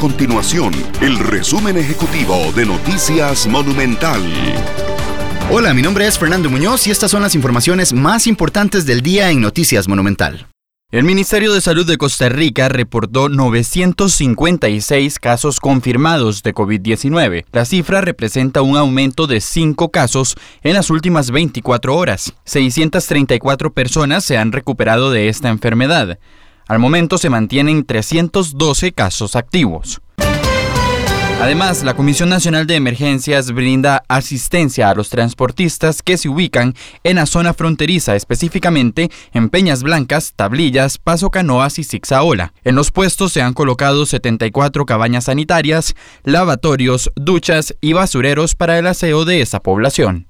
continuación el resumen ejecutivo de Noticias Monumental. Hola, mi nombre es Fernando Muñoz y estas son las informaciones más importantes del día en Noticias Monumental. El Ministerio de Salud de Costa Rica reportó 956 casos confirmados de COVID-19. La cifra representa un aumento de 5 casos en las últimas 24 horas. 634 personas se han recuperado de esta enfermedad. Al momento se mantienen 312 casos activos. Además, la Comisión Nacional de Emergencias brinda asistencia a los transportistas que se ubican en la zona fronteriza, específicamente en Peñas Blancas, Tablillas, Paso Canoas y Zixaola. En los puestos se han colocado 74 cabañas sanitarias, lavatorios, duchas y basureros para el aseo de esa población.